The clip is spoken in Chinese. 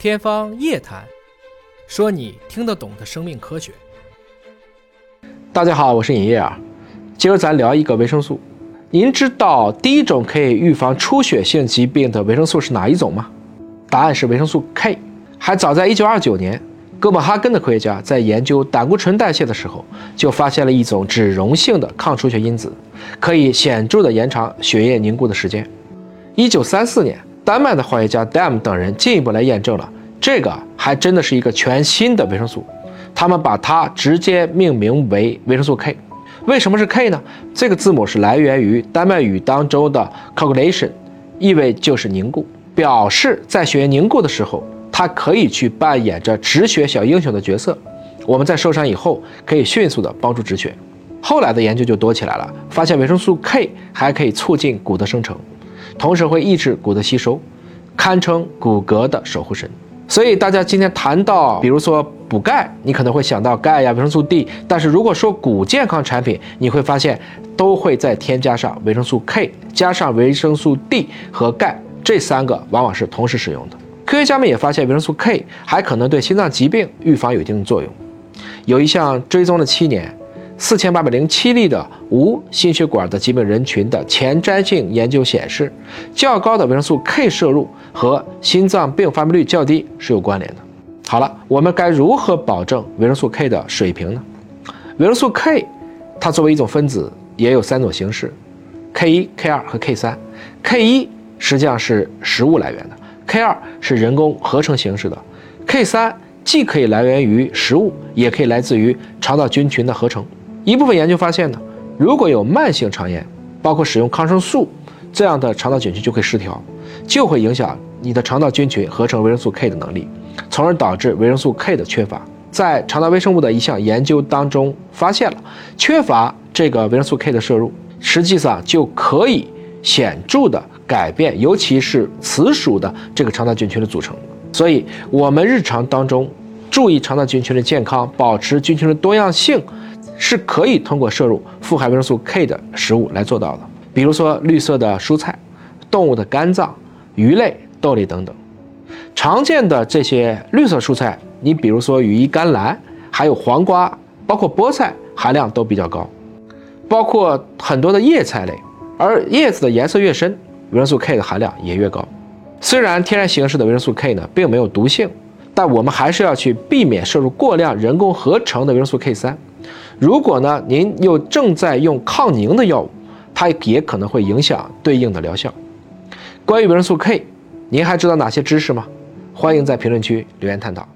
天方夜谭，说你听得懂的生命科学。大家好，我是尹烨啊。今儿咱聊一个维生素。您知道第一种可以预防出血性疾病的维生素是哪一种吗？答案是维生素 K。还早在1929年，哥本哈根的科学家在研究胆固醇代谢的时候，就发现了一种脂溶性的抗出血因子，可以显著的延长血液凝固的时间。1934年。丹麦的化学家 Dam 等人进一步来验证了这个还真的是一个全新的维生素，他们把它直接命名为维生素 K。为什么是 K 呢？这个字母是来源于丹麦语当中的 coagulation，意味就是凝固，表示在血液凝固的时候，它可以去扮演着止血小英雄的角色。我们在受伤以后可以迅速的帮助止血。后来的研究就多起来了，发现维生素 K 还可以促进骨的生成。同时会抑制骨的吸收，堪称骨骼的守护神。所以大家今天谈到，比如说补钙，你可能会想到钙呀、维生素 D。但是如果说骨健康产品，你会发现都会再添加上维生素 K，加上维生素 D 和钙这三个，往往是同时使用的。科学家们也发现，维生素 K 还可能对心脏疾病预防有一定的作用。有一项追踪了七年。四千八百零七例的无心血管的疾病人群的前瞻性研究显示，较高的维生素 K 摄入和心脏病发病率较低是有关联的。好了，我们该如何保证维生素 K 的水平呢？维生素 K，它作为一种分子，也有三种形式：K 一、K 二和 K 三。K 一实际上是食物来源的，K 二是人工合成形式的，K 三既可以来源于食物，也可以来自于肠道菌群的合成。一部分研究发现呢，如果有慢性肠炎，包括使用抗生素，这样的肠道菌群就会失调，就会影响你的肠道菌群合成维生素 K 的能力，从而导致维生素 K 的缺乏。在肠道微生物的一项研究当中发现了，缺乏这个维生素 K 的摄入，实际上就可以显著的改变，尤其是雌鼠的这个肠道菌群的组成。所以，我们日常当中注意肠道菌群的健康，保持菌群的多样性。是可以通过摄入富含维生素 K 的食物来做到的，比如说绿色的蔬菜、动物的肝脏、鱼类、豆类等等。常见的这些绿色蔬菜，你比如说羽衣甘蓝，还有黄瓜，包括菠菜，含量都比较高。包括很多的叶菜类，而叶子的颜色越深，维生素 K 的含量也越高。虽然天然形式的维生素 K 呢并没有毒性，但我们还是要去避免摄入过量人工合成的维生素 K 三。如果呢，您又正在用抗凝的药物，它也可能会影响对应的疗效。关于维生素 K，您还知道哪些知识吗？欢迎在评论区留言探讨。